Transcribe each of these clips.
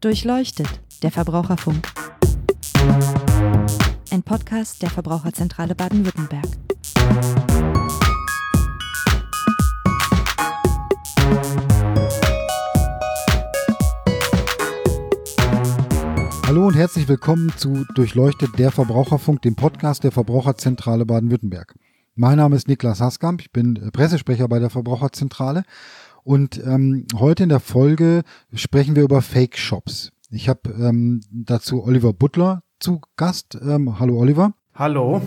Durchleuchtet, der Verbraucherfunk. Ein Podcast der Verbraucherzentrale Baden-Württemberg. Hallo und herzlich willkommen zu Durchleuchtet der Verbraucherfunk, dem Podcast der Verbraucherzentrale Baden-Württemberg. Mein Name ist Niklas Haskamp, ich bin Pressesprecher bei der Verbraucherzentrale und ähm, heute in der Folge sprechen wir über Fake-Shops. Ich habe ähm, dazu Oliver Butler zu Gast. Ähm, hallo Oliver. Hallo.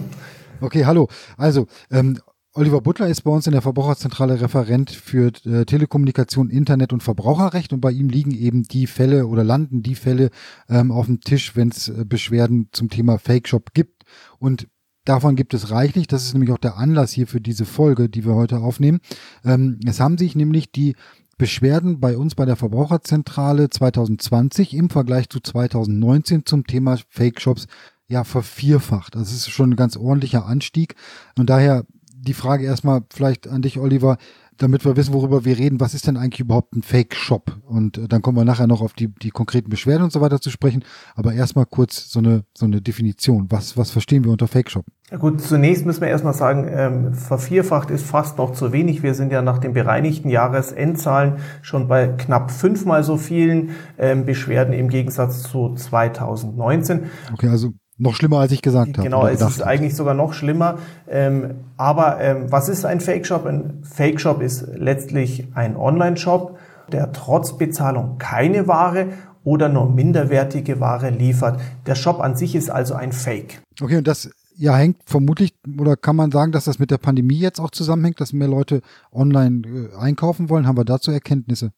Okay, hallo. Also, ähm, Oliver Butler ist bei uns in der Verbraucherzentrale Referent für äh, Telekommunikation, Internet und Verbraucherrecht und bei ihm liegen eben die Fälle oder landen die Fälle ähm, auf dem Tisch, wenn es äh, Beschwerden zum Thema Fake Shop gibt. Und Davon gibt es reichlich. Das ist nämlich auch der Anlass hier für diese Folge, die wir heute aufnehmen. Ähm, es haben sich nämlich die Beschwerden bei uns bei der Verbraucherzentrale 2020 im Vergleich zu 2019 zum Thema Fake Shops ja vervierfacht. Das ist schon ein ganz ordentlicher Anstieg. Und daher die Frage erstmal vielleicht an dich, Oliver damit wir wissen, worüber wir reden, was ist denn eigentlich überhaupt ein Fake-Shop? Und äh, dann kommen wir nachher noch auf die, die konkreten Beschwerden und so weiter zu sprechen. Aber erstmal kurz so eine, so eine Definition. Was, was verstehen wir unter Fake-Shop? Ja gut, zunächst müssen wir erstmal sagen, ähm, vervierfacht ist fast noch zu wenig. Wir sind ja nach den bereinigten Jahresendzahlen schon bei knapp fünfmal so vielen ähm, Beschwerden im Gegensatz zu 2019. Okay, also noch schlimmer, als ich gesagt habe. Genau, es ist eigentlich sogar noch schlimmer. Ähm, aber ähm, was ist ein Fake-Shop? Ein Fake-Shop ist letztlich ein Online-Shop, der trotz Bezahlung keine Ware oder nur minderwertige Ware liefert. Der Shop an sich ist also ein Fake. Okay, und das ja hängt vermutlich oder kann man sagen, dass das mit der Pandemie jetzt auch zusammenhängt, dass mehr Leute online äh, einkaufen wollen? Haben wir dazu Erkenntnisse?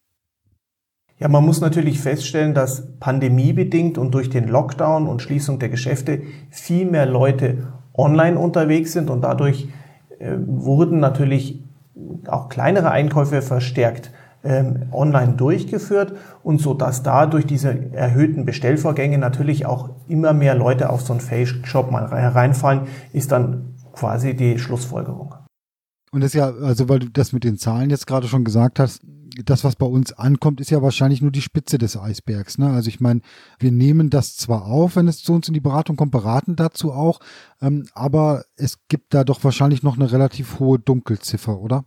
Ja, man muss natürlich feststellen, dass pandemiebedingt und durch den Lockdown und Schließung der Geschäfte viel mehr Leute online unterwegs sind und dadurch äh, wurden natürlich auch kleinere Einkäufe verstärkt ähm, online durchgeführt und so dass da durch diese erhöhten Bestellvorgänge natürlich auch immer mehr Leute auf so einen Face-Shop mal reinfallen, ist dann quasi die Schlussfolgerung. Und das ist ja, also weil du das mit den Zahlen jetzt gerade schon gesagt hast, das, was bei uns ankommt, ist ja wahrscheinlich nur die Spitze des Eisbergs. Ne? Also ich meine, wir nehmen das zwar auf, wenn es zu uns in die Beratung kommt, beraten dazu auch, ähm, aber es gibt da doch wahrscheinlich noch eine relativ hohe Dunkelziffer, oder?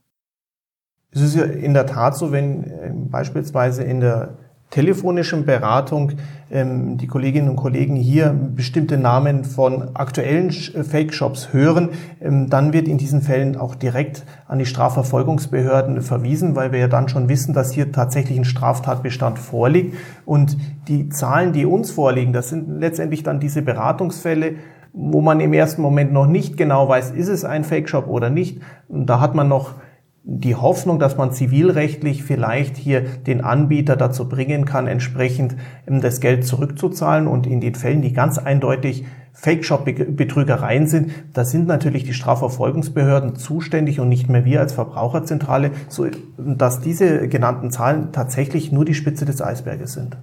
Es ist ja in der Tat so, wenn äh, beispielsweise in der telefonischen Beratung ähm, die Kolleginnen und Kollegen hier bestimmte Namen von aktuellen äh, Fake-Shops hören, ähm, dann wird in diesen Fällen auch direkt an die Strafverfolgungsbehörden verwiesen, weil wir ja dann schon wissen, dass hier tatsächlich ein Straftatbestand vorliegt. Und die Zahlen, die uns vorliegen, das sind letztendlich dann diese Beratungsfälle, wo man im ersten Moment noch nicht genau weiß, ist es ein Fake-Shop oder nicht. Und da hat man noch die Hoffnung, dass man zivilrechtlich vielleicht hier den Anbieter dazu bringen kann, entsprechend ähm, das Geld zurückzuzahlen und in den Fällen, die ganz eindeutig Fake-Shop-Betrügereien sind, da sind natürlich die Strafverfolgungsbehörden zuständig und nicht mehr wir als Verbraucherzentrale, so dass diese genannten Zahlen tatsächlich nur die Spitze des Eisberges sind.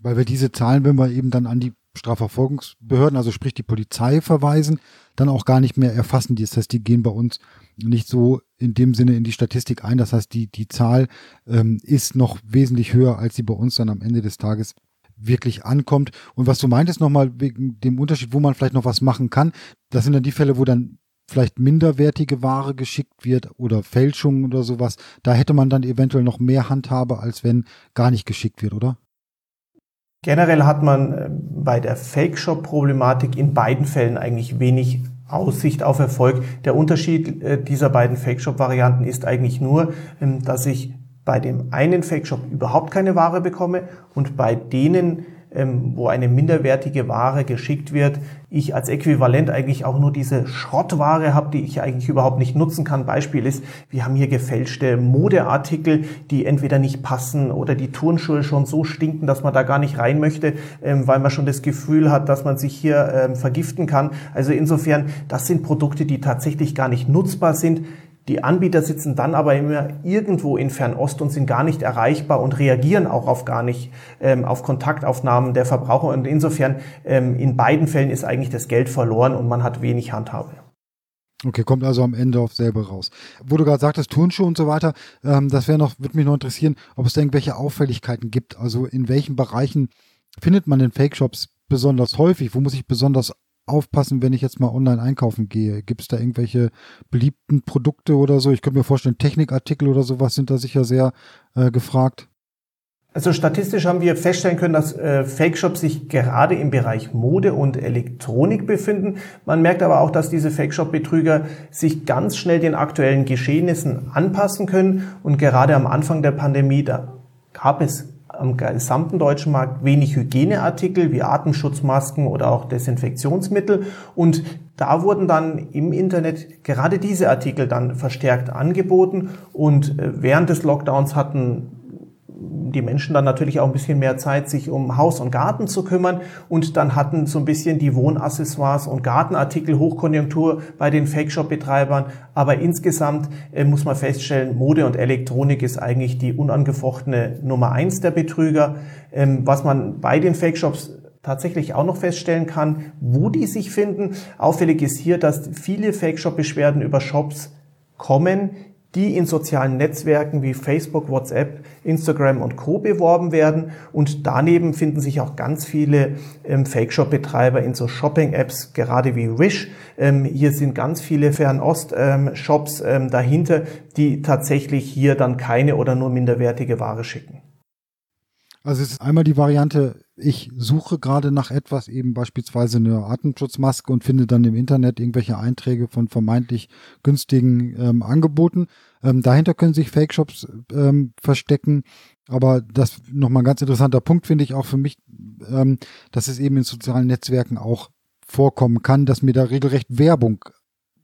Weil wir diese Zahlen, wenn wir eben dann an die Strafverfolgungsbehörden, also sprich die Polizei verweisen, dann auch gar nicht mehr erfassen. Das heißt, die gehen bei uns nicht so in dem Sinne in die Statistik ein. Das heißt, die, die Zahl ähm, ist noch wesentlich höher, als sie bei uns dann am Ende des Tages wirklich ankommt. Und was du meintest nochmal wegen dem Unterschied, wo man vielleicht noch was machen kann, das sind dann die Fälle, wo dann vielleicht minderwertige Ware geschickt wird oder Fälschungen oder sowas. Da hätte man dann eventuell noch mehr Handhabe, als wenn gar nicht geschickt wird, oder? Generell hat man äh, bei der Fake-Shop-Problematik in beiden Fällen eigentlich wenig Aussicht auf Erfolg. Der Unterschied äh, dieser beiden Fake-Shop-Varianten ist eigentlich nur, ähm, dass ich bei dem einen Fake-Shop überhaupt keine Ware bekomme und bei denen, wo eine minderwertige Ware geschickt wird, ich als Äquivalent eigentlich auch nur diese Schrottware habe, die ich eigentlich überhaupt nicht nutzen kann. Beispiel ist, wir haben hier gefälschte Modeartikel, die entweder nicht passen oder die Turnschuhe schon so stinken, dass man da gar nicht rein möchte, ähm, weil man schon das Gefühl hat, dass man sich hier ähm, vergiften kann. Also insofern, das sind Produkte, die tatsächlich gar nicht nutzbar sind. Die Anbieter sitzen dann aber immer irgendwo in Fernost und sind gar nicht erreichbar und reagieren auch auf gar nicht ähm, auf Kontaktaufnahmen der Verbraucher. Und insofern ähm, in beiden Fällen ist eigentlich das Geld verloren und man hat wenig Handhabe. Okay, kommt also am Ende auf selber raus. Wo du gerade sagtest, Turnschuhe und so weiter, ähm, das wäre noch, würde mich noch interessieren, ob es da irgendwelche Auffälligkeiten gibt. Also in welchen Bereichen findet man denn Fake-Shops besonders häufig? Wo muss ich besonders aufpassen, wenn ich jetzt mal online einkaufen gehe? Gibt es da irgendwelche beliebten Produkte oder so? Ich könnte mir vorstellen, Technikartikel oder sowas sind da sicher sehr äh, gefragt. Also statistisch haben wir feststellen können, dass äh, Fake-Shops sich gerade im Bereich Mode und Elektronik befinden. Man merkt aber auch, dass diese Fake-Shop-Betrüger sich ganz schnell den aktuellen Geschehnissen anpassen können. Und gerade am Anfang der Pandemie, da gab es am gesamten deutschen Markt wenig Hygieneartikel wie Atemschutzmasken oder auch Desinfektionsmittel. Und da wurden dann im Internet gerade diese Artikel dann verstärkt angeboten. Und äh, während des Lockdowns hatten die Menschen dann natürlich auch ein bisschen mehr Zeit, sich um Haus und Garten zu kümmern. Und dann hatten so ein bisschen die Wohnaccessoires und Gartenartikel Hochkonjunktur bei den Fake-Shop-Betreibern. Aber insgesamt äh, muss man feststellen, Mode und Elektronik ist eigentlich die unangefochtene Nummer eins der Betrüger. Ähm, was man bei den Fake-Shops tatsächlich auch noch feststellen kann, wo die sich finden. Auffällig ist hier, dass viele Fake-Shop-Beschwerden über Shops kommen, die in sozialen Netzwerken wie Facebook, WhatsApp, Instagram und Co. beworben werden. Und daneben finden sich auch ganz viele ähm, Fake-Shop-Betreiber in so Shopping-Apps, gerade wie Wish. Ähm, hier sind ganz viele Fernost-Shops ähm, dahinter, die tatsächlich hier dann keine oder nur minderwertige Ware schicken. Also es ist einmal die Variante, ich suche gerade nach etwas, eben beispielsweise eine Atemschutzmaske und finde dann im Internet irgendwelche Einträge von vermeintlich günstigen ähm, Angeboten. Ähm, dahinter können sich Fake-Shops ähm, verstecken. Aber das nochmal ein ganz interessanter Punkt finde ich auch für mich, ähm, dass es eben in sozialen Netzwerken auch vorkommen kann, dass mir da regelrecht Werbung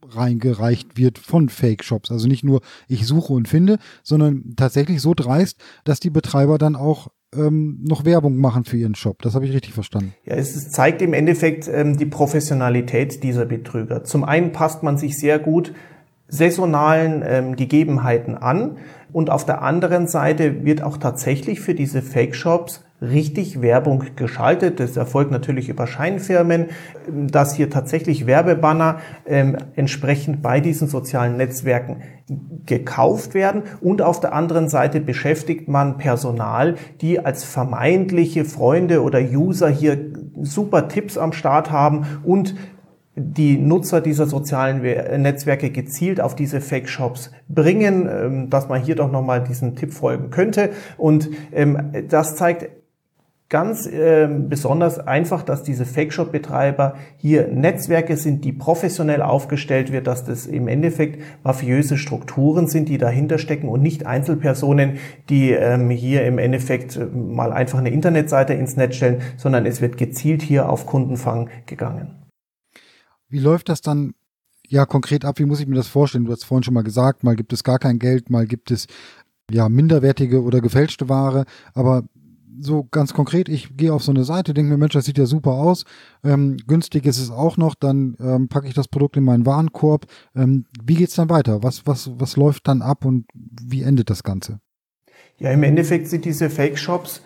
reingereicht wird von Fake-Shops. Also nicht nur ich suche und finde, sondern tatsächlich so dreist, dass die Betreiber dann auch ähm, noch Werbung machen für ihren Shop. Das habe ich richtig verstanden. Ja, es zeigt im Endeffekt ähm, die Professionalität dieser Betrüger. Zum einen passt man sich sehr gut saisonalen ähm, Gegebenheiten an und auf der anderen Seite wird auch tatsächlich für diese Fake-Shops richtig Werbung geschaltet. Das erfolgt natürlich über Scheinfirmen, dass hier tatsächlich Werbebanner ähm, entsprechend bei diesen sozialen Netzwerken gekauft werden. Und auf der anderen Seite beschäftigt man Personal, die als vermeintliche Freunde oder User hier super Tipps am Start haben und die Nutzer dieser sozialen Netzwerke gezielt auf diese Fake-Shops bringen, ähm, dass man hier doch nochmal diesem Tipp folgen könnte. Und ähm, das zeigt ganz äh, besonders einfach, dass diese Fake-Shop-Betreiber hier Netzwerke sind, die professionell aufgestellt wird, dass das im Endeffekt mafiöse Strukturen sind, die dahinter stecken und nicht Einzelpersonen, die ähm, hier im Endeffekt äh, mal einfach eine Internetseite ins Netz stellen, sondern es wird gezielt hier auf Kundenfang gegangen. Wie läuft das dann ja konkret ab? Wie muss ich mir das vorstellen? Du hast vorhin schon mal gesagt, mal gibt es gar kein Geld, mal gibt es ja minderwertige oder gefälschte Ware, aber so ganz konkret, ich gehe auf so eine Seite, denke mir, Mensch, das sieht ja super aus, ähm, günstig ist es auch noch, dann ähm, packe ich das Produkt in meinen Warenkorb. Ähm, wie geht's dann weiter? Was, was, was läuft dann ab und wie endet das Ganze? Ja, im Endeffekt sind diese Fake-Shops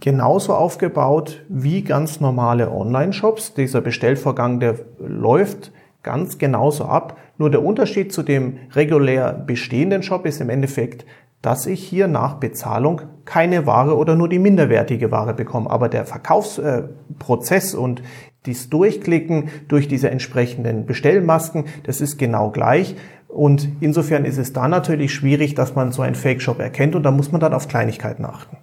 genauso aufgebaut wie ganz normale Online-Shops. Dieser Bestellvorgang, der läuft ganz genauso ab. Nur der Unterschied zu dem regulär bestehenden Shop ist im Endeffekt, dass ich hier nach Bezahlung keine Ware oder nur die minderwertige Ware bekomme. Aber der Verkaufsprozess und dies Durchklicken durch diese entsprechenden Bestellmasken, das ist genau gleich. Und insofern ist es da natürlich schwierig, dass man so einen Fake-Shop erkennt und da muss man dann auf Kleinigkeiten achten.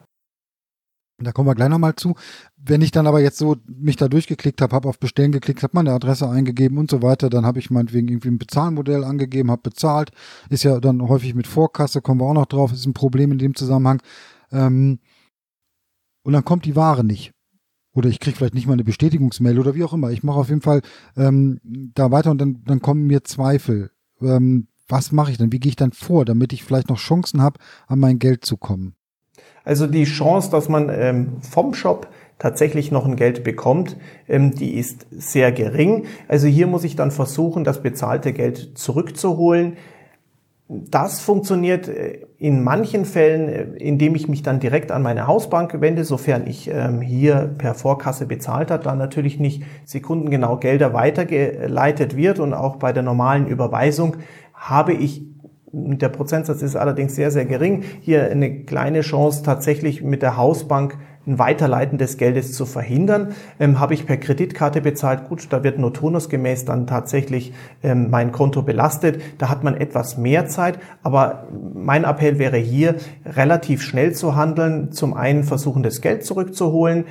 Da kommen wir gleich nochmal zu. Wenn ich dann aber jetzt so mich da durchgeklickt habe, habe auf Bestellen geklickt, habe meine Adresse eingegeben und so weiter, dann habe ich meinetwegen irgendwie ein Bezahlmodell angegeben, habe bezahlt. Ist ja dann häufig mit Vorkasse, kommen wir auch noch drauf, ist ein Problem in dem Zusammenhang. Ähm, und dann kommt die Ware nicht. Oder ich kriege vielleicht nicht mal eine Bestätigungsmail oder wie auch immer. Ich mache auf jeden Fall ähm, da weiter und dann, dann kommen mir Zweifel. Ähm, was mache ich dann? Wie gehe ich dann vor, damit ich vielleicht noch Chancen habe, an mein Geld zu kommen? Also die Chance, dass man ähm, vom Shop tatsächlich noch ein Geld bekommt, ähm, die ist sehr gering. Also hier muss ich dann versuchen, das bezahlte Geld zurückzuholen. Das funktioniert äh, in manchen Fällen, äh, indem ich mich dann direkt an meine Hausbank wende, sofern ich ähm, hier per Vorkasse bezahlt habe, dann natürlich nicht sekundengenau Gelder weitergeleitet wird und auch bei der normalen Überweisung habe ich der Prozentsatz ist allerdings sehr, sehr gering. Hier eine kleine Chance tatsächlich mit der Hausbank ein Weiterleiten des Geldes zu verhindern. Ähm, habe ich per Kreditkarte bezahlt, gut, da wird nur turnusgemäß dann tatsächlich ähm, mein Konto belastet. Da hat man etwas mehr Zeit, aber mein Appell wäre hier, relativ schnell zu handeln. Zum einen versuchen, das Geld zurückzuholen,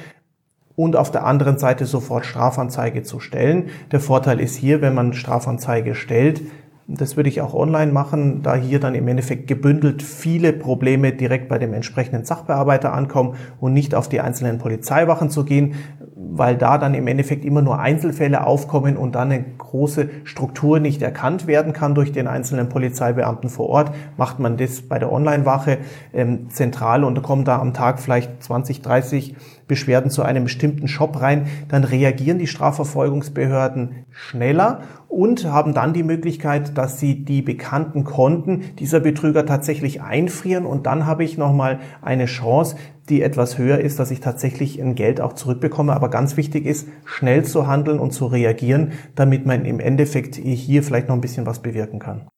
und auf der anderen Seite sofort Strafanzeige zu stellen. Der Vorteil ist hier, wenn man Strafanzeige stellt, das würde ich auch online machen, da hier dann im Endeffekt gebündelt viele Probleme direkt bei dem entsprechenden Sachbearbeiter ankommen und nicht auf die einzelnen Polizeiwachen zu gehen, weil da dann im Endeffekt immer nur Einzelfälle aufkommen und dann eine große Struktur nicht erkannt werden kann durch den einzelnen Polizeibeamten vor Ort. Macht man das bei der Online-Wache ähm, zentral und kommen da am Tag vielleicht 20, 30 Beschwerden zu einem bestimmten Shop rein, dann reagieren die Strafverfolgungsbehörden schneller und haben dann die Möglichkeit, dass sie die bekannten Konten dieser Betrüger tatsächlich einfrieren und dann habe ich nochmal eine Chance, die etwas höher ist, dass ich tatsächlich ein Geld auch zurückbekomme. Aber ganz wichtig ist, schnell zu handeln und zu reagieren, damit man im Endeffekt hier vielleicht noch ein bisschen was bewirken kann.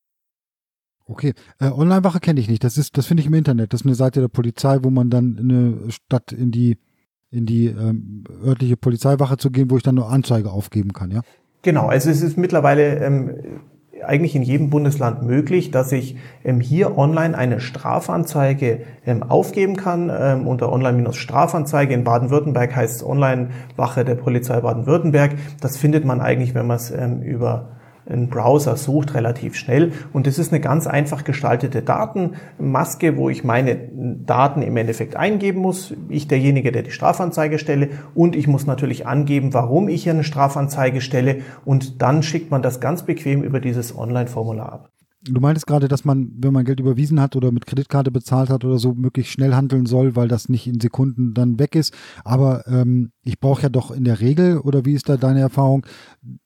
Okay, äh, Online-Wache kenne ich nicht. Das ist, das finde ich im Internet. Das ist eine Seite der Polizei, wo man dann eine Stadt in die in die ähm, örtliche Polizeiwache zu gehen, wo ich dann nur Anzeige aufgeben kann, ja? Genau, also es ist mittlerweile ähm, eigentlich in jedem Bundesland möglich, dass ich ähm, hier online eine Strafanzeige ähm, aufgeben kann. Ähm, unter Online-Strafanzeige in Baden-Württemberg heißt es Online-Wache der Polizei Baden-Württemberg. Das findet man eigentlich, wenn man es ähm, über ein Browser sucht, relativ schnell. Und das ist eine ganz einfach gestaltete Datenmaske, wo ich meine Daten im Endeffekt eingeben muss. Ich derjenige, der die Strafanzeige stelle. Und ich muss natürlich angeben, warum ich hier eine Strafanzeige stelle. Und dann schickt man das ganz bequem über dieses Online-Formular ab. Du meintest gerade, dass man, wenn man Geld überwiesen hat oder mit Kreditkarte bezahlt hat oder so, möglichst schnell handeln soll, weil das nicht in Sekunden dann weg ist. Aber ähm, ich brauche ja doch in der Regel, oder wie ist da deine Erfahrung,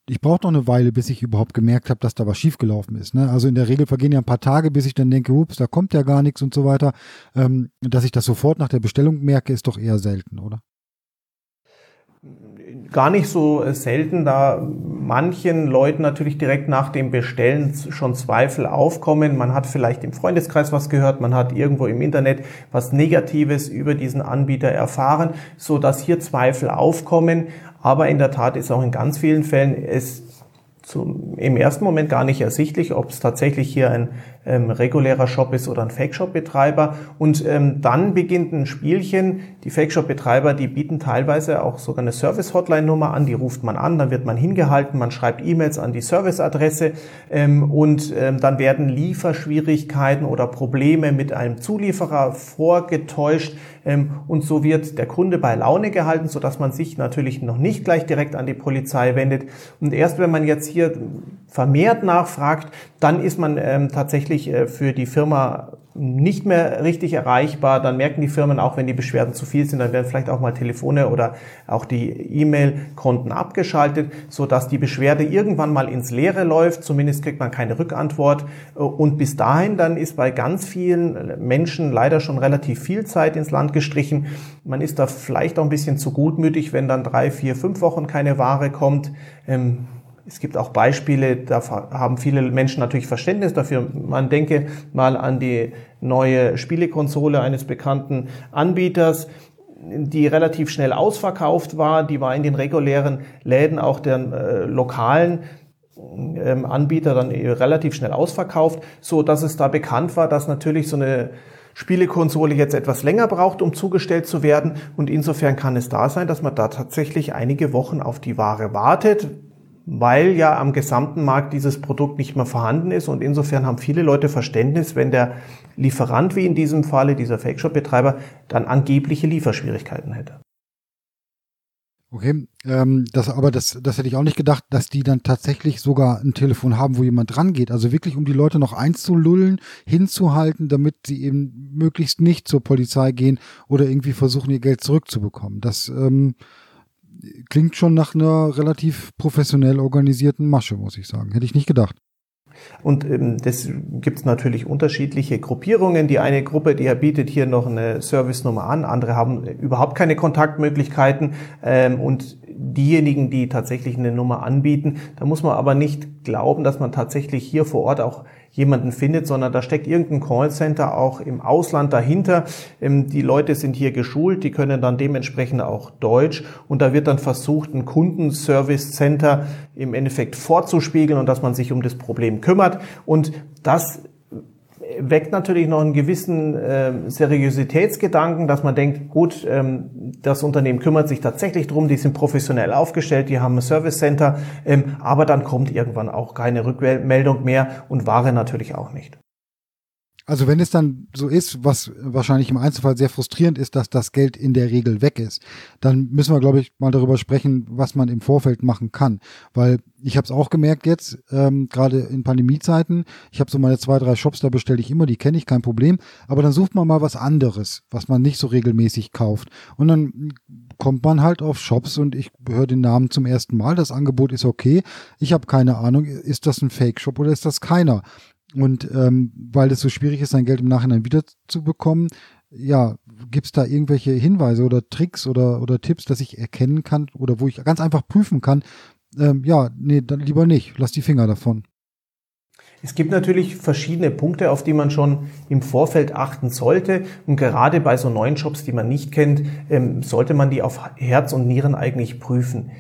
ich brauche doch eine Weile, bis ich überhaupt gemerkt habe, dass da was schiefgelaufen ist. Ne? Also in der Regel vergehen ja ein paar Tage, bis ich dann denke, ups, da kommt ja gar nichts und so weiter. Ähm, dass ich das sofort nach der Bestellung merke, ist doch eher selten, oder? Gar nicht so selten, da manchen Leuten natürlich direkt nach dem Bestellen schon Zweifel aufkommen. Man hat vielleicht im Freundeskreis was gehört, man hat irgendwo im Internet was Negatives über diesen Anbieter erfahren, so dass hier Zweifel aufkommen. Aber in der Tat ist auch in ganz vielen Fällen es zum, im ersten Moment gar nicht ersichtlich, ob es tatsächlich hier ein ähm, regulärer Shop ist oder ein Fake-Shop-Betreiber. Und ähm, dann beginnt ein Spielchen. Die Fake-Shop-Betreiber, die bieten teilweise auch sogar eine Service-Hotline-Nummer an, die ruft man an, dann wird man hingehalten, man schreibt E-Mails an die Service-Adresse ähm, und ähm, dann werden Lieferschwierigkeiten oder Probleme mit einem Zulieferer vorgetäuscht ähm, und so wird der Kunde bei Laune gehalten, sodass man sich natürlich noch nicht gleich direkt an die Polizei wendet. Und erst wenn man jetzt hier vermehrt nachfragt, dann ist man ähm, tatsächlich äh, für die Firma nicht mehr richtig erreichbar. Dann merken die Firmen auch, wenn die Beschwerden zu viel sind, dann werden vielleicht auch mal Telefone oder auch die E-Mail-Konten abgeschaltet, so dass die Beschwerde irgendwann mal ins Leere läuft. Zumindest kriegt man keine Rückantwort. Und bis dahin dann ist bei ganz vielen Menschen leider schon relativ viel Zeit ins Land gestrichen. Man ist da vielleicht auch ein bisschen zu gutmütig, wenn dann drei, vier, fünf Wochen keine Ware kommt. Ähm, es gibt auch Beispiele, da haben viele Menschen natürlich Verständnis dafür. Man denke mal an die neue Spielekonsole eines bekannten Anbieters, die relativ schnell ausverkauft war. Die war in den regulären Läden auch der äh, lokalen ähm, Anbieter dann relativ schnell ausverkauft, so dass es da bekannt war, dass natürlich so eine Spielekonsole jetzt etwas länger braucht, um zugestellt zu werden. Und insofern kann es da sein, dass man da tatsächlich einige Wochen auf die Ware wartet weil ja am gesamten Markt dieses Produkt nicht mehr vorhanden ist und insofern haben viele Leute Verständnis, wenn der Lieferant, wie in diesem Falle dieser Fake-Shop-Betreiber, dann angebliche Lieferschwierigkeiten hätte. Okay, ähm, das, aber das, das hätte ich auch nicht gedacht, dass die dann tatsächlich sogar ein Telefon haben, wo jemand dran geht. Also wirklich, um die Leute noch einzulullen, hinzuhalten, damit sie eben möglichst nicht zur Polizei gehen oder irgendwie versuchen, ihr Geld zurückzubekommen. Das ähm, klingt schon nach einer relativ professionell organisierten Masche, muss ich sagen. Hätte ich nicht gedacht. Und ähm, das gibt es natürlich unterschiedliche Gruppierungen. Die eine Gruppe, die bietet hier noch eine Service-Nummer an, andere haben überhaupt keine Kontaktmöglichkeiten. Ähm, und diejenigen, die tatsächlich eine Nummer anbieten, da muss man aber nicht glauben, dass man tatsächlich hier vor Ort auch jemanden findet, sondern da steckt irgendein Callcenter auch im Ausland dahinter. Ähm, die Leute sind hier geschult, die können dann dementsprechend auch Deutsch. Und da wird dann versucht, ein Kundenservice Center im Endeffekt vorzuspiegeln und dass man sich um das Problem kümmert. Und das weckt natürlich noch einen gewissen äh, Seriositätsgedanken, dass man denkt, gut, ähm, das Unternehmen kümmert sich tatsächlich drum, die sind professionell aufgestellt, die haben ein Service Center, ähm, aber dann kommt irgendwann auch keine Rückmeldung mehr und Ware natürlich auch nicht. Also wenn es dann so ist, was wahrscheinlich im Einzelfall sehr frustrierend ist, dass das Geld in der Regel weg ist, dann müssen wir, glaube ich, mal darüber sprechen, was man im Vorfeld machen kann. Weil ich habe es auch gemerkt jetzt, ähm, gerade in Pandemiezeiten, ich habe so meine zwei, drei Shops, da bestelle ich immer, die kenne ich, kein Problem. Aber dann sucht man mal was anderes, was man nicht so regelmäßig kauft. Und dann kommt man halt auf Shops und ich höre den Namen zum ersten Mal. Das Angebot ist okay. Ich habe keine Ahnung, ist das ein Fake-Shop oder ist das keiner? Und ähm, weil es so schwierig ist, sein Geld im Nachhinein wiederzubekommen, ja, gibt's da irgendwelche Hinweise oder Tricks oder, oder Tipps, dass ich erkennen kann oder wo ich ganz einfach prüfen kann, ähm, ja, nee, dann lieber nicht, lass die Finger davon. Es gibt natürlich verschiedene Punkte, auf die man schon im Vorfeld achten sollte. Und gerade bei so neuen Jobs, die man nicht kennt, ähm, sollte man die auf Herz und Nieren eigentlich prüfen.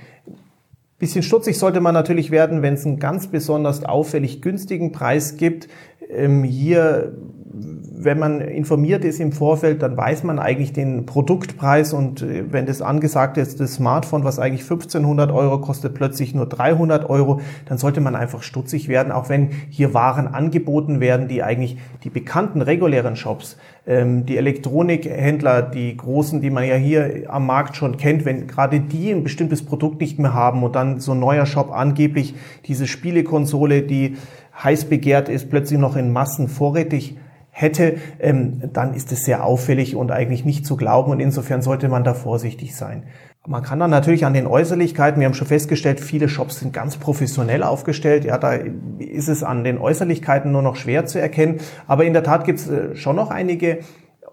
Bisschen stutzig sollte man natürlich werden, wenn es einen ganz besonders auffällig günstigen Preis gibt. Ähm, hier wenn man informiert ist im Vorfeld, dann weiß man eigentlich den Produktpreis und äh, wenn das angesagt ist, das Smartphone, was eigentlich 1500 Euro kostet, plötzlich nur 300 Euro, dann sollte man einfach stutzig werden, auch wenn hier Waren angeboten werden, die eigentlich die bekannten regulären Shops, ähm, die Elektronikhändler, die großen, die man ja hier am Markt schon kennt, wenn gerade die ein bestimmtes Produkt nicht mehr haben und dann so ein neuer Shop angeblich diese Spielekonsole, die heiß begehrt ist, plötzlich noch in Massen vorrätig hätte, ähm, dann ist es sehr auffällig und eigentlich nicht zu glauben und insofern sollte man da vorsichtig sein. Man kann dann natürlich an den Äußerlichkeiten, wir haben schon festgestellt, viele Shops sind ganz professionell aufgestellt. Ja, da ist es an den Äußerlichkeiten nur noch schwer zu erkennen. Aber in der Tat gibt es äh, schon noch einige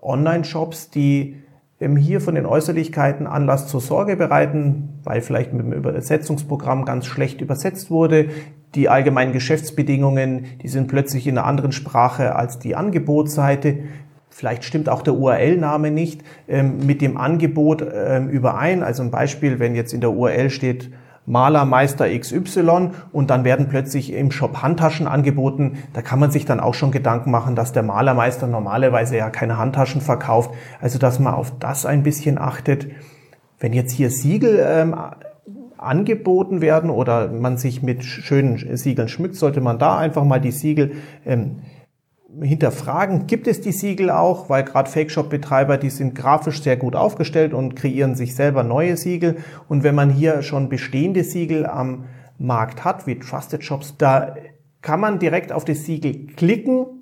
Online-Shops, die ähm, hier von den Äußerlichkeiten Anlass zur Sorge bereiten, weil vielleicht mit dem Übersetzungsprogramm ganz schlecht übersetzt wurde, die allgemeinen Geschäftsbedingungen, die sind plötzlich in einer anderen Sprache als die Angebotsseite. Vielleicht stimmt auch der URL-Name nicht ähm, mit dem Angebot ähm, überein. Also ein Beispiel, wenn jetzt in der URL steht Malermeister XY und dann werden plötzlich im Shop Handtaschen angeboten. Da kann man sich dann auch schon Gedanken machen, dass der Malermeister normalerweise ja keine Handtaschen verkauft. Also dass man auf das ein bisschen achtet. Wenn jetzt hier Siegel ähm, angeboten werden oder man sich mit schönen Siegeln schmückt, sollte man da einfach mal die Siegel ähm, hinterfragen. Gibt es die Siegel auch? Weil gerade Fake-Shop-Betreiber, die sind grafisch sehr gut aufgestellt und kreieren sich selber neue Siegel. Und wenn man hier schon bestehende Siegel am Markt hat, wie Trusted Shops, da kann man direkt auf das Siegel klicken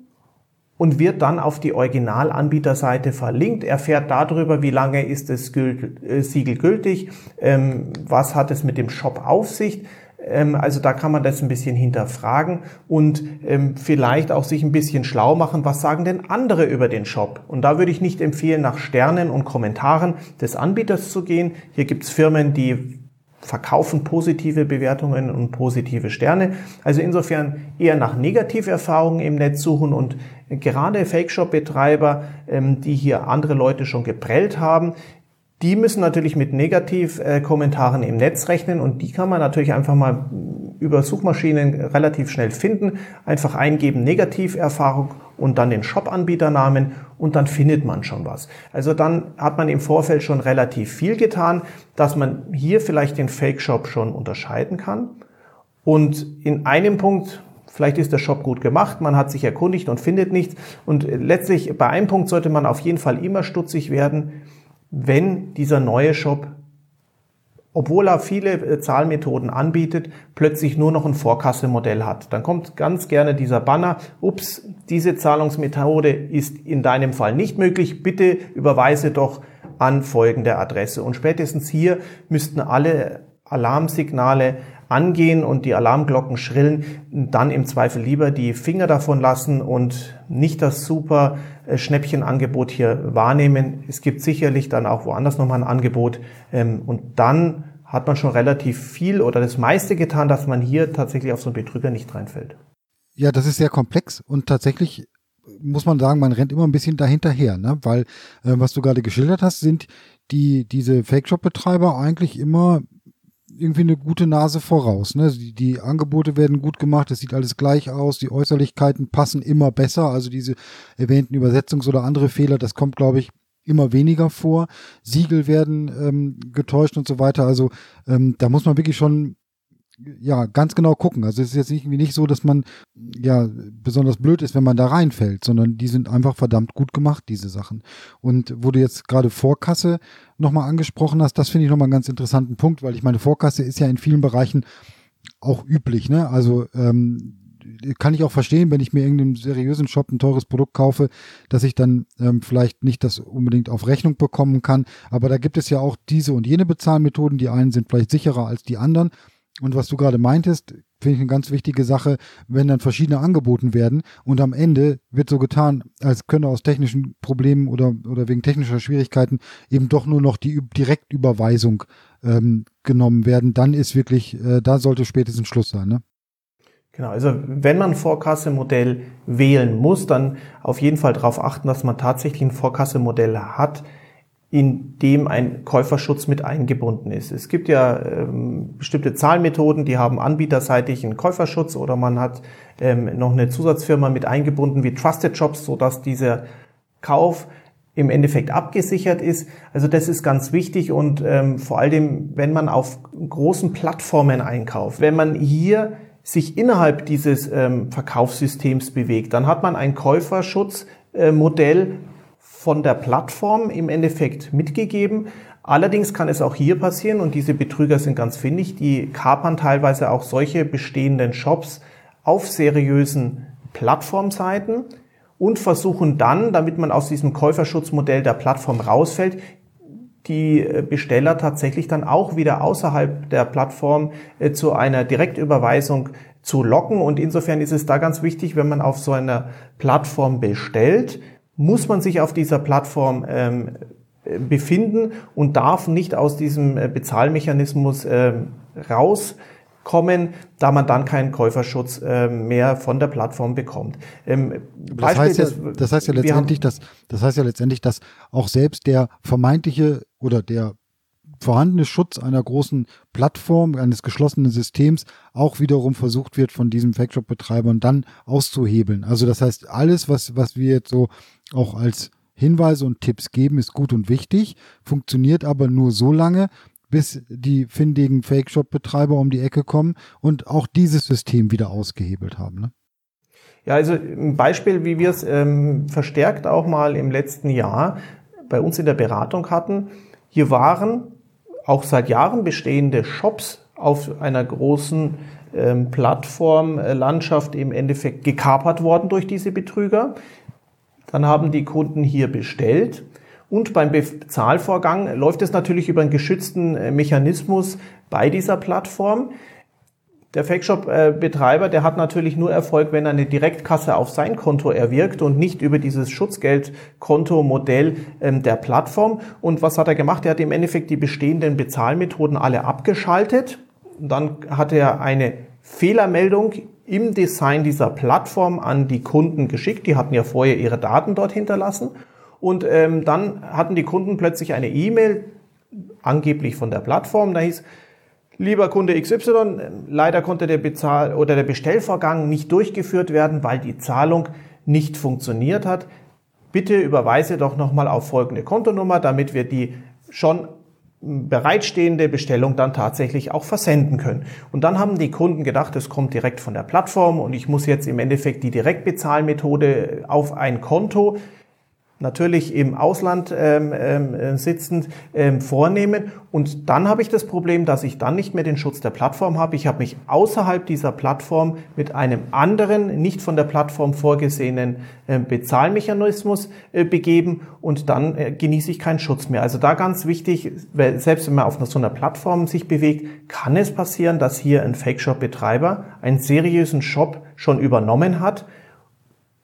und wird dann auf die Originalanbieterseite verlinkt, erfährt darüber, wie lange ist das äh, Siegel gültig, ähm, was hat es mit dem Shop auf sich. Ähm, also da kann man das ein bisschen hinterfragen und ähm, vielleicht auch sich ein bisschen schlau machen, was sagen denn andere über den Shop. Und da würde ich nicht empfehlen, nach Sternen und Kommentaren des Anbieters zu gehen. Hier gibt es Firmen, die verkaufen positive Bewertungen und positive Sterne. Also insofern eher nach Negativerfahrungen im Netz suchen und gerade Fake-Shop-Betreiber, ähm, die hier andere Leute schon geprellt haben, die müssen natürlich mit Negativkommentaren im Netz rechnen und die kann man natürlich einfach mal über Suchmaschinen relativ schnell finden. Einfach eingeben Negativerfahrung und dann den Shop-Anbieternamen und dann findet man schon was. Also dann hat man im Vorfeld schon relativ viel getan, dass man hier vielleicht den Fake-Shop schon unterscheiden kann. Und in einem Punkt Vielleicht ist der Shop gut gemacht, man hat sich erkundigt und findet nichts. Und letztlich bei einem Punkt sollte man auf jeden Fall immer stutzig werden wenn dieser neue Shop, obwohl er viele äh, Zahlmethoden anbietet, plötzlich nur noch ein Vorkassemodell hat. Dann kommt ganz gerne dieser Banner, ups, diese Zahlungsmethode ist in deinem Fall nicht möglich, bitte überweise doch an folgende Adresse. Und spätestens hier müssten alle Alarmsignale angehen und die Alarmglocken schrillen, dann im Zweifel lieber die Finger davon lassen und nicht das super Schnäppchenangebot hier wahrnehmen. Es gibt sicherlich dann auch woanders nochmal ein Angebot ähm, und dann hat man schon relativ viel oder das meiste getan, dass man hier tatsächlich auf so einen Betrüger nicht reinfällt. Ja, das ist sehr komplex und tatsächlich muss man sagen, man rennt immer ein bisschen dahinterher, ne? weil äh, was du gerade geschildert hast, sind die diese Fake-Shop-Betreiber eigentlich immer irgendwie eine gute Nase voraus. Ne? Die, die Angebote werden gut gemacht, es sieht alles gleich aus, die Äußerlichkeiten passen immer besser. Also diese erwähnten Übersetzungs- oder andere Fehler, das kommt, glaube ich, immer weniger vor. Siegel werden ähm, getäuscht und so weiter. Also ähm, da muss man wirklich schon ja, ganz genau gucken. Also es ist jetzt irgendwie nicht so, dass man ja besonders blöd ist, wenn man da reinfällt, sondern die sind einfach verdammt gut gemacht, diese Sachen. Und wo du jetzt gerade Vorkasse nochmal angesprochen hast, das finde ich nochmal einen ganz interessanten Punkt, weil ich meine, Vorkasse ist ja in vielen Bereichen auch üblich, ne? Also ähm, kann ich auch verstehen, wenn ich mir irgendeinen seriösen Shop ein teures Produkt kaufe, dass ich dann ähm, vielleicht nicht das unbedingt auf Rechnung bekommen kann. Aber da gibt es ja auch diese und jene Bezahlmethoden. Die einen sind vielleicht sicherer als die anderen. Und was du gerade meintest, finde ich eine ganz wichtige Sache, wenn dann verschiedene angeboten werden und am Ende wird so getan, als könne aus technischen Problemen oder, oder wegen technischer Schwierigkeiten eben doch nur noch die Direktüberweisung ähm, genommen werden, dann ist wirklich, äh, da sollte spätestens Schluss sein. Ne? Genau, also wenn man Vorkassemodell wählen muss, dann auf jeden Fall darauf achten, dass man tatsächlich ein Vorkassemodell hat, in dem ein Käuferschutz mit eingebunden ist. Es gibt ja ähm, bestimmte Zahlmethoden, die haben anbieterseitig einen Käuferschutz oder man hat ähm, noch eine Zusatzfirma mit eingebunden wie Trusted Shops, sodass dieser Kauf im Endeffekt abgesichert ist. Also das ist ganz wichtig und ähm, vor allem, wenn man auf großen Plattformen einkauft, wenn man hier sich innerhalb dieses ähm, Verkaufssystems bewegt, dann hat man ein Käuferschutzmodell, von der Plattform im Endeffekt mitgegeben. Allerdings kann es auch hier passieren, und diese Betrüger sind ganz findig, die kapern teilweise auch solche bestehenden Shops auf seriösen Plattformseiten und versuchen dann, damit man aus diesem Käuferschutzmodell der Plattform rausfällt, die Besteller tatsächlich dann auch wieder außerhalb der Plattform äh, zu einer Direktüberweisung zu locken. Und insofern ist es da ganz wichtig, wenn man auf so einer Plattform bestellt, muss man sich auf dieser Plattform ähm, befinden und darf nicht aus diesem äh, Bezahlmechanismus äh, rauskommen, da man dann keinen Käuferschutz äh, mehr von der Plattform bekommt. Ähm, das, heißt ja, das heißt ja letztendlich, dass das heißt ja letztendlich, dass auch selbst der vermeintliche oder der vorhandene Schutz einer großen Plattform, eines geschlossenen Systems auch wiederum versucht wird von diesem Fake-Shop-Betreibern dann auszuhebeln. Also das heißt, alles, was, was wir jetzt so auch als Hinweise und Tipps geben, ist gut und wichtig, funktioniert aber nur so lange, bis die findigen Fake-Shop-Betreiber um die Ecke kommen und auch dieses System wieder ausgehebelt haben. Ne? Ja, also ein Beispiel, wie wir es ähm, verstärkt auch mal im letzten Jahr bei uns in der Beratung hatten. Hier waren auch seit Jahren bestehende Shops auf einer großen ähm, Plattformlandschaft im Endeffekt gekapert worden durch diese Betrüger. Dann haben die Kunden hier bestellt. Und beim Bezahlvorgang läuft es natürlich über einen geschützten äh, Mechanismus bei dieser Plattform. Der Fake-Shop-Betreiber, der hat natürlich nur Erfolg, wenn er eine Direktkasse auf sein Konto erwirkt und nicht über dieses Schutzgeldkonto-Modell ähm, der Plattform. Und was hat er gemacht? Er hat im Endeffekt die bestehenden Bezahlmethoden alle abgeschaltet. Dann hat er eine Fehlermeldung im Design dieser Plattform an die Kunden geschickt. Die hatten ja vorher ihre Daten dort hinterlassen. Und ähm, dann hatten die Kunden plötzlich eine E-Mail, angeblich von der Plattform. Da hieß, lieber Kunde XY, leider konnte der Bezahl- oder der Bestellvorgang nicht durchgeführt werden, weil die Zahlung nicht funktioniert hat. Bitte überweise doch nochmal auf folgende Kontonummer, damit wir die schon bereitstehende Bestellung dann tatsächlich auch versenden können. Und dann haben die Kunden gedacht, es kommt direkt von der Plattform und ich muss jetzt im Endeffekt die Direktbezahlmethode auf ein Konto natürlich im Ausland ähm, ähm, sitzend ähm, vornehmen. Und dann habe ich das Problem, dass ich dann nicht mehr den Schutz der Plattform habe. Ich habe mich außerhalb dieser Plattform mit einem anderen, nicht von der Plattform vorgesehenen äh, Bezahlmechanismus äh, begeben und dann äh, genieße ich keinen Schutz mehr. Also da ganz wichtig, selbst wenn man auf so einer Plattform sich bewegt, kann es passieren, dass hier ein Fake-Shop-Betreiber einen seriösen Shop schon übernommen hat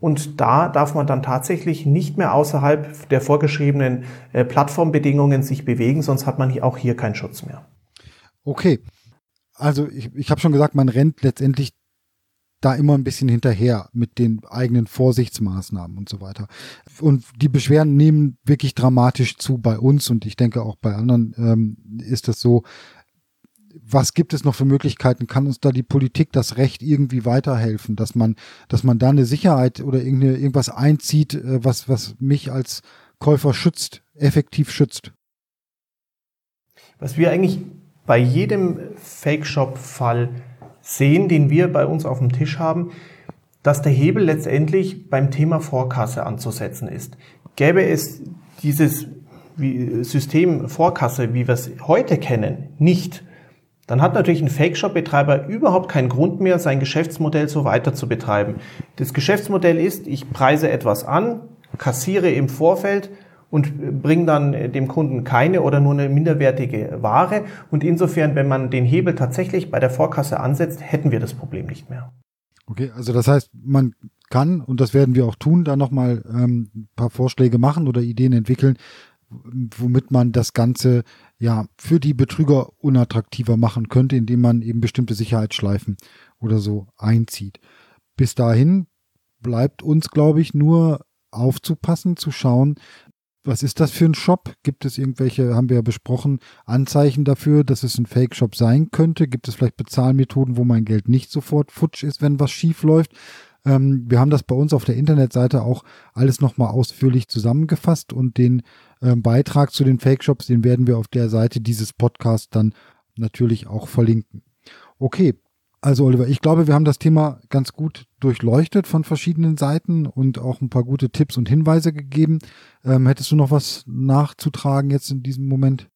und da darf man dann tatsächlich nicht mehr außerhalb der vorgeschriebenen äh, Plattformbedingungen sich bewegen, sonst hat man auch hier keinen Schutz mehr. Okay. Also ich, ich habe schon gesagt, man rennt letztendlich da immer ein bisschen hinterher mit den eigenen Vorsichtsmaßnahmen und so weiter. Und die Beschwerden nehmen wirklich dramatisch zu bei uns und ich denke auch bei anderen ähm, ist das so was gibt es noch für Möglichkeiten? Kann uns da die Politik, das Recht irgendwie weiterhelfen, dass man, dass man da eine Sicherheit oder irgendwas einzieht, äh, was, was mich als Käufer schützt, effektiv schützt? Was wir eigentlich bei jedem Fake-Shop-Fall sehen, den wir bei uns auf dem Tisch haben, dass der Hebel letztendlich beim Thema Vorkasse anzusetzen ist. Gäbe es dieses System Vorkasse, wie wir es heute kennen, nicht, dann hat natürlich ein Fake-Shop-Betreiber überhaupt keinen Grund mehr, sein Geschäftsmodell so weiter zu betreiben. Das Geschäftsmodell ist, ich preise etwas an, kassiere im Vorfeld und bringe dann dem Kunden keine oder nur eine minderwertige Ware. Und insofern, wenn man den Hebel tatsächlich bei der Vorkasse ansetzt, hätten wir das Problem nicht mehr. Okay, also das heißt, man kann, und das werden wir auch tun, da nochmal ähm, ein paar Vorschläge machen oder Ideen entwickeln, womit man das Ganze ja für die Betrüger unattraktiver machen könnte, indem man eben bestimmte Sicherheitsschleifen oder so einzieht. Bis dahin bleibt uns, glaube ich, nur aufzupassen, zu schauen, was ist das für ein Shop? Gibt es irgendwelche, haben wir ja besprochen, Anzeichen dafür, dass es ein Fake-Shop sein könnte? Gibt es vielleicht Bezahlmethoden, wo mein Geld nicht sofort futsch ist, wenn was schief läuft? Ähm, wir haben das bei uns auf der Internetseite auch alles nochmal ausführlich zusammengefasst und den ähm, Beitrag zu den Fake-Shops, den werden wir auf der Seite dieses Podcasts dann natürlich auch verlinken. Okay, also Oliver, ich glaube, wir haben das Thema ganz gut durchleuchtet von verschiedenen Seiten und auch ein paar gute Tipps und Hinweise gegeben. Ähm, hättest du noch was nachzutragen jetzt in diesem Moment?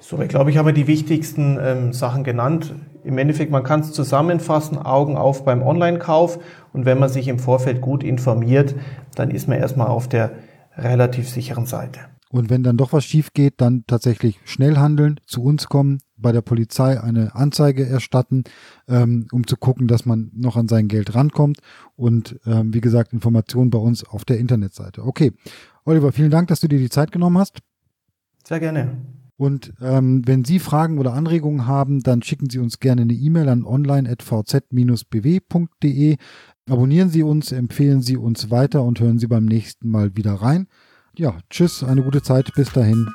So, ich glaube, ich habe die wichtigsten ähm, Sachen genannt. Im Endeffekt, man kann es zusammenfassen, Augen auf beim Online-Kauf. Und wenn man sich im Vorfeld gut informiert, dann ist man erstmal auf der relativ sicheren Seite. Und wenn dann doch was schief geht, dann tatsächlich schnell handeln, zu uns kommen, bei der Polizei eine Anzeige erstatten, ähm, um zu gucken, dass man noch an sein Geld rankommt. Und ähm, wie gesagt, Informationen bei uns auf der Internetseite. Okay. Oliver, vielen Dank, dass du dir die Zeit genommen hast. Sehr gerne. Und ähm, wenn Sie Fragen oder Anregungen haben, dann schicken Sie uns gerne eine E-Mail an online.vz-bw.de. Abonnieren Sie uns, empfehlen Sie uns weiter und hören Sie beim nächsten Mal wieder rein. Ja, tschüss, eine gute Zeit, bis dahin.